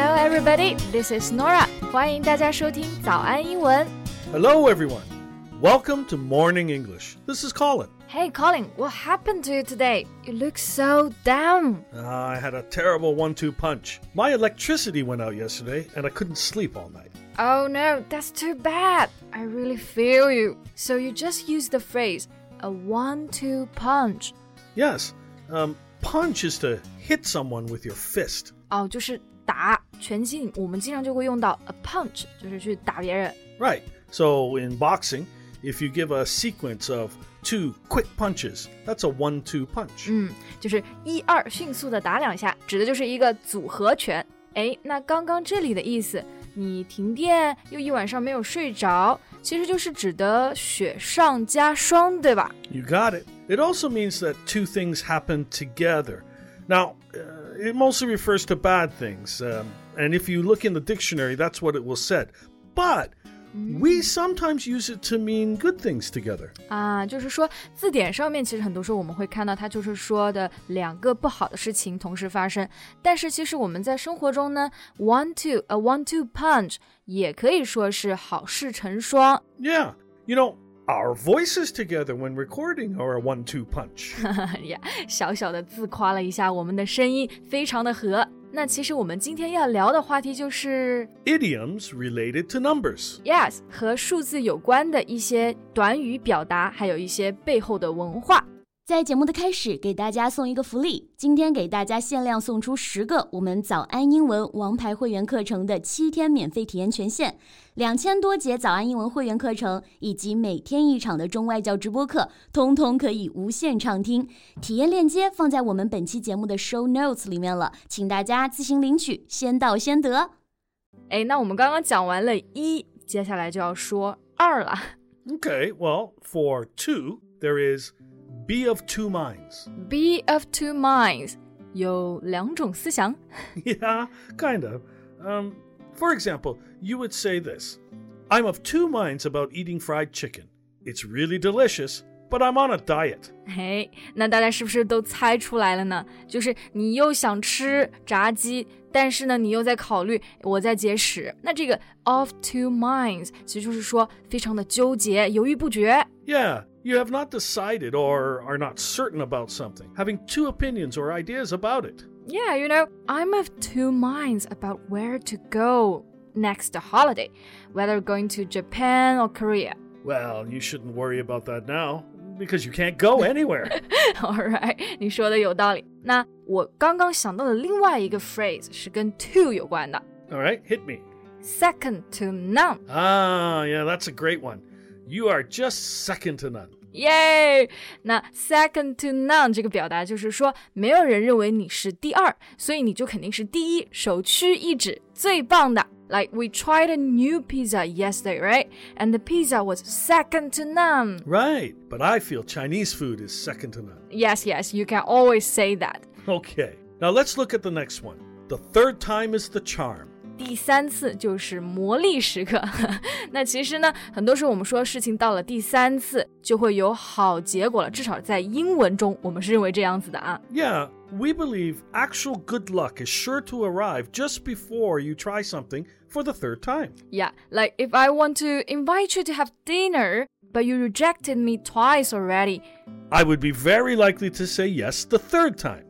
Hello, everybody. This is Norah. 欢迎大家收听早安英文。Hello, everyone. Welcome to Morning English. This is Colin. Hey, Colin. What happened to you today? You look so down. Uh, I had a terrible one-two punch. My electricity went out yesterday, and I couldn't sleep all night. Oh no, that's too bad. I really feel you. So you just used the phrase a one-two punch. Yes. Um, punch is to hit someone with your fist. 哦，就是打拳击，我们经常就会用到 a punch，就是去打别人。 Right. So in boxing, if you give a sequence of two quick punches, that's a one two punch. 嗯，就是一二迅速的打两下，指的就是一个组合拳。哎，那刚刚这里的意思，你停电又一晚上没有睡着，其实就是指的雪上加霜，对吧？ You got it. It also means that two things happen together. Now, uh, it mostly refers to bad things. Um, and if you look in the dictionary, that's what it will said. But we sometimes use it to mean good things together. 啊，就是说字典上面其实很多时候我们会看到它就是说的两个不好的事情同时发生，但是其实我们在生活中呢，one two a one two punch 也可以说是好事成双。 Yeah. You know, our voices together when recording are a one two punch. 呀，小小的自夸了一下我们的声音非常的和。 那其实我们今天要聊的话题就是 Idioms related to numbers. yes 和数字有关的一些短语表达，还有一些背后的文化。在节目的开始，给大家送一个福利，今天给大家限量送出十个我们早安英文王牌会员课程的七天免费体验权限，两千多节早安英文会员课程以及每天一场的中外教直播课，通通可以无限畅听。体验链接放在我们本期节目的 show notes 里面了，请大家自行领取，先到先得。哎，那我们刚刚讲完了一，接下来就要说二了。Okay, well, for two, there is be of two minds. Be of two minds，有两种思想。 Yeah, kind of. Um, for example, you would say this I'm of two minds about eating fried chicken. It's really delicious, but I'm on a diet. 嘿，那大家是不是都猜出来了呢？就是你又想吃炸鸡，但是呢，你又在考虑我在节食。那这个 of two minds 其实就是说非常的纠结，犹豫不决。 Yeah, you have not decided or are not certain about something, having two opinions or ideas about it. Yeah, you know, I'm of two minds about where to go next holiday, whether going to Japan or Korea. Well, you shouldn't worry about that now, because you can't go anywhere. Alright，你说的有道理。那我刚刚想到的另外一个 phrase 是跟 to 有关的 All right, hit me. ，second to none。 Ah, yeah, that's a great one. You are just second to none. 耶！那 second to none 这个表达就是说，没有人认为你是第二，所以你就肯定是第一，首屈一指，最棒的。Like we tried a new pizza yesterday, right? And the pizza was second to none. Right, but I feel Chinese food is second to none. Yes, yes, you can always say that. Okay, now let's look at the next one. The third time is the charm. 第三次就是魔力时刻。那其实呢，很多时候我们说事情到了第三次就会有好结果了，至少在英文中我们是认为这样子的啊。 Yeah, we believe actual good luck is sure to arrive just before you try something for the third time. Yeah, like if I want to invite you to have dinner, but you rejected me twice already. I would be very likely to say yes the third time.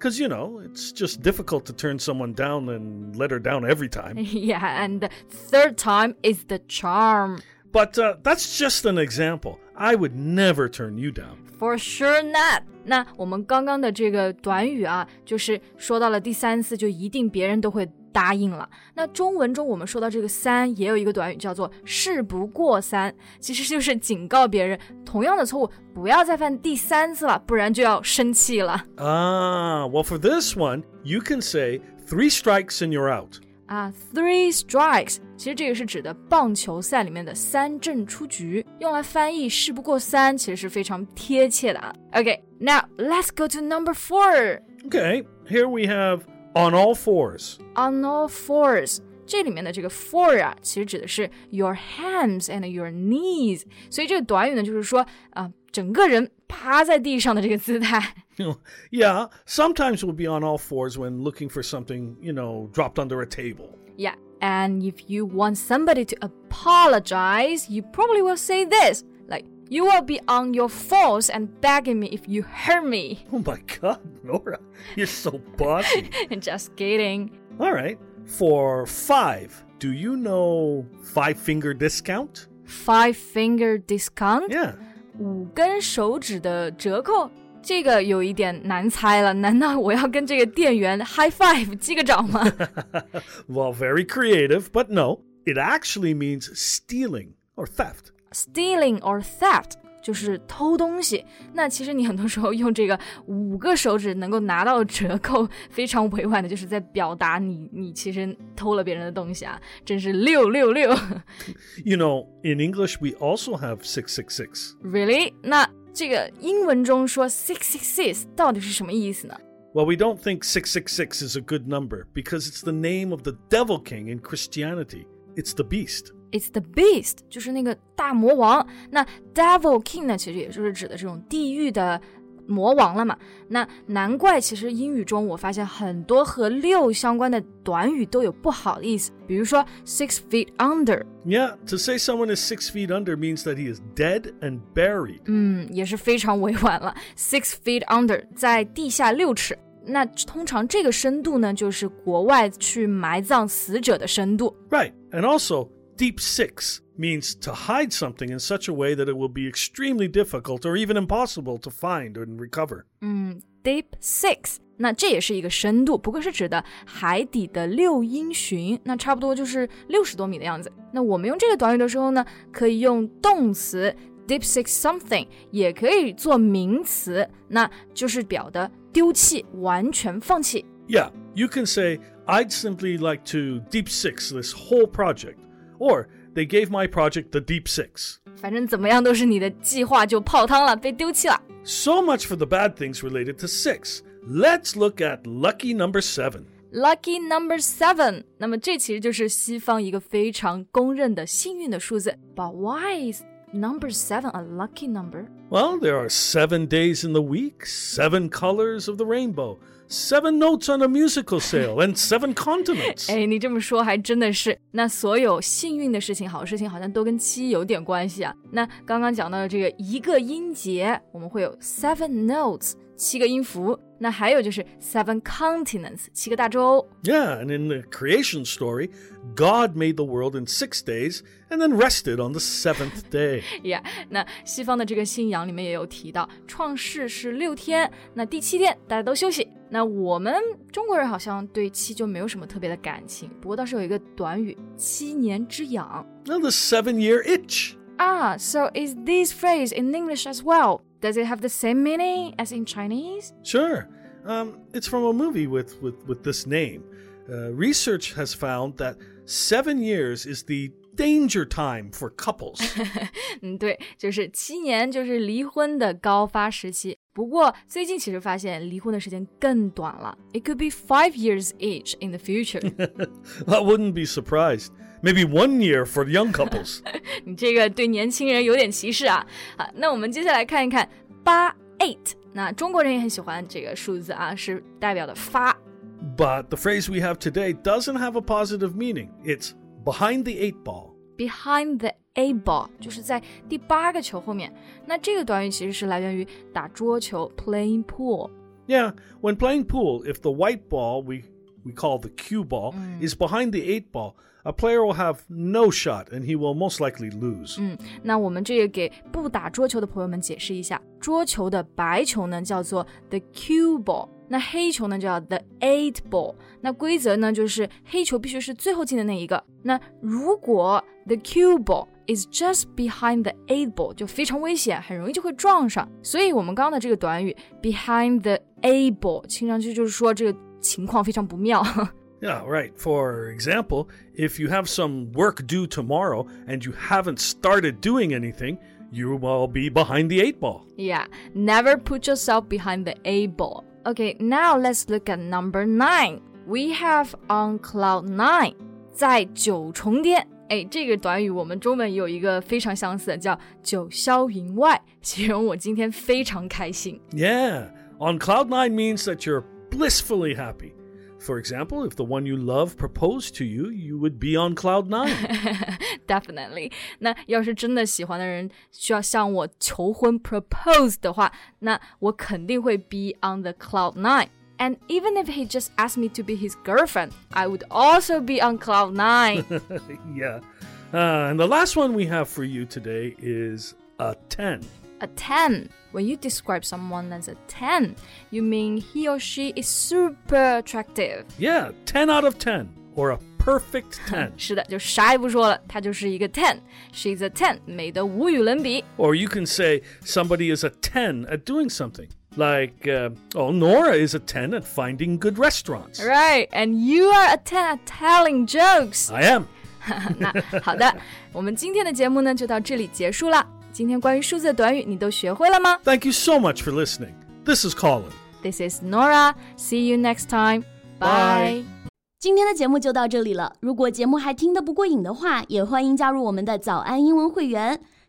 Because, you know, it's just difficult to turn someone down and let her down every time. yeah, and the third time is the charm. But uh, that's just an example. I would never turn you down. For sure not. 那我们刚刚的这个短语啊，就是说到了第三次，就一定别人都会 答应了。那中文中我们说到这个三，也有一个短语叫做“事不过三”，其实就是警告别人同样的错误不要再犯第三次了，不然就要生气了。 Ah, well, for this one, you can say three strikes and you're out. 啊，three strikes，其实这个是指的棒球赛里面的三振出局，用来翻译事不过三，其实是非常贴切的啊。OK，now、let's go to number four。 Okay, here we have on all fours. On all fours，这里面的这个 four 啊，其实指的是 your hands and your knees，所以这个短语呢，就是说啊、整个人 趴在地上的这个姿态。 yeah, sometimes we'll be on all fours when looking for something, you know, dropped under a table. Yeah, and if you want somebody to apologize, you probably will say this like, You will be on your fours and begging me if you hurt me. Oh my god, Norah, you're so bossy. Just kidding. All right. For five, do you know five finger discount? Five finger discount? Yeah. 五根手指的折扣。这个有一点难猜了，难道我要跟这个店员 high five 击个掌吗？Well, very creative, but no. It actually means stealing or theft ？Stealing or theft 就是偷东西。那其实你很多时候用这个五个手指能够拿到折扣，非常委婉的，就是在表达你你其实偷了别人的东西啊，真是六六六。 You know, in English, we also have 666. Really？那这个英文中说 six six six 到底是什么意思呢？ Well, we don't think 666 is a good number because it's the name of the devil king in Christianity. It's the beast. It's the beast，就是那个大魔王。那 devil king 呢，其实也就是指的这种地狱的魔王了嘛。那难怪，其实英语中我发现很多和六相关的短语都有不好的意思，比如说 six feet under， Yeah, to say someone is six feet under means that he is dead and buried. 嗯，也是非常委婉了。Six feet under，在地下六尺。那通常这个深度呢，就是国外去埋葬死者的深度。 Right. And also, deep six means to hide something in such a way that it will be extremely difficult or even impossible to find and recover. 嗯，deep six，那这也是一个深度，不过是指的海底的六英寻，那差不多就是六十多米的样子。那我们用这个短语的时候呢，可以用动词 deep six something，也可以做名词，那就是表的丢弃、完全放弃。 Yeah, you can say, I'd simply like to deep six this whole project. Or, they gave my project the deep six. 反正怎么样都是你的计划就泡汤了，被丢弃了。 So much for the bad things related to six. Let's look at lucky number seven. Lucky number seven，那么这其实就是西方一个非常公认的幸运的数字。But why is number seven a lucky number？ Well, there are seven days in the week, seven colors of the rainbow, Seven notes on a musical sale, and seven continents. 哎，你这么说还真的是。那所有幸运的事情、好事情，好像都跟七有点关系啊。那刚刚讲到的这个一个音节，我们会有 seven notes，七个音符。那还有就是 seven continents，七个大洲。 Yeah, and in the creation story, God made the world in six days and then rested on the seventh day. 呀那西方的这个信仰里面也有提到，创世是六天，那第七天大家都休息。那我们中国人好像对七就没有什么特别的感情，不过倒是有一个短语“七年之痒 Now, the seven year itch. ”啊。So is this phrase in English as well? Does it have the same meaning as in Chinese? Sure. Um, it's from a movie with, with, with this name. Uh, research has found that seven years is the danger time for couples. 嗯，对，就是七年就是离婚的高发时期。不过最近其实发现离婚的时间更短了，It could be five years each in the future 。 I wouldn't be surprised. Maybe one year for young couples. 你这个对年轻人有点歧视啊！好，那我们接下来看一看八 eight。那中国人也很喜欢这个数字啊，是代表的发。 But the phrase we have today doesn't have a positive meaning. It's behind the eight ball. Behind the a ball 就是在第八个球后面。那这个短语其实是来源于打桌球 （playing pool）。 Yeah, when playing pool, if the white ball we we call the cue ball is behind the eight ball, a player will have no shot and he will most likely lose. 那我们这个给不打桌球的朋友们解释一下，桌球的白球呢叫做 the cue ball，那黑球呢叫 the eight ball。那规则呢就是黑球必须是最后进的那一个。那如果 the cue ball is just behind the eight ball，就非常危险，很容易就会撞上。所以我们刚刚的这个短语 behind the eight ball，听上去就是说这个 情况非常不妙。 Yeah, right. For example, if you have some work due tomorrow and you haven't started doing anything, you will be behind the eight ball. Yeah, never put yourself behind the A ball. Okay, now let's look at number nine. We have on cloud nine. 在九重天 哎，这个短语我们中文也有一个非常相似的，叫“九霄云外”，形容我今天非常开心。 Yeah, on cloud nine means that you're blissfully happy. For example, if the one you love proposed to you, you would be on cloud nine. Definitely。那要是真的喜欢的人需要向我求婚 propose 的话，那我肯定会 be on the cloud nine。And even if he just asked me to be his girlfriend, I would also be on cloud nine. yeah. Uh, and the last one we have for you today is a 10. a 10. When you describe someone as a 10, you mean he or she is super attractive. Yeah, 10 out of 10 or a perfect 10. 是的,就啥也不说了,她就是一个 10. She's a 10, 美得无与伦比. Or you can say somebody is a 10 at doing something. Like, uh, oh, Norah is a 10 at finding good restaurants. Right, and you are a 10 at telling jokes. I am. 那好的，我们今天的节目呢就到这里结束了。今天关于数字的短语你都学会了吗 Thank you so much for listening. This is Colin.？This is Nora. See you next time. Bye. Bye. 今天的节目就到这里了。如果节目还听得不过瘾的话，也欢迎加入我们的早安英文会员。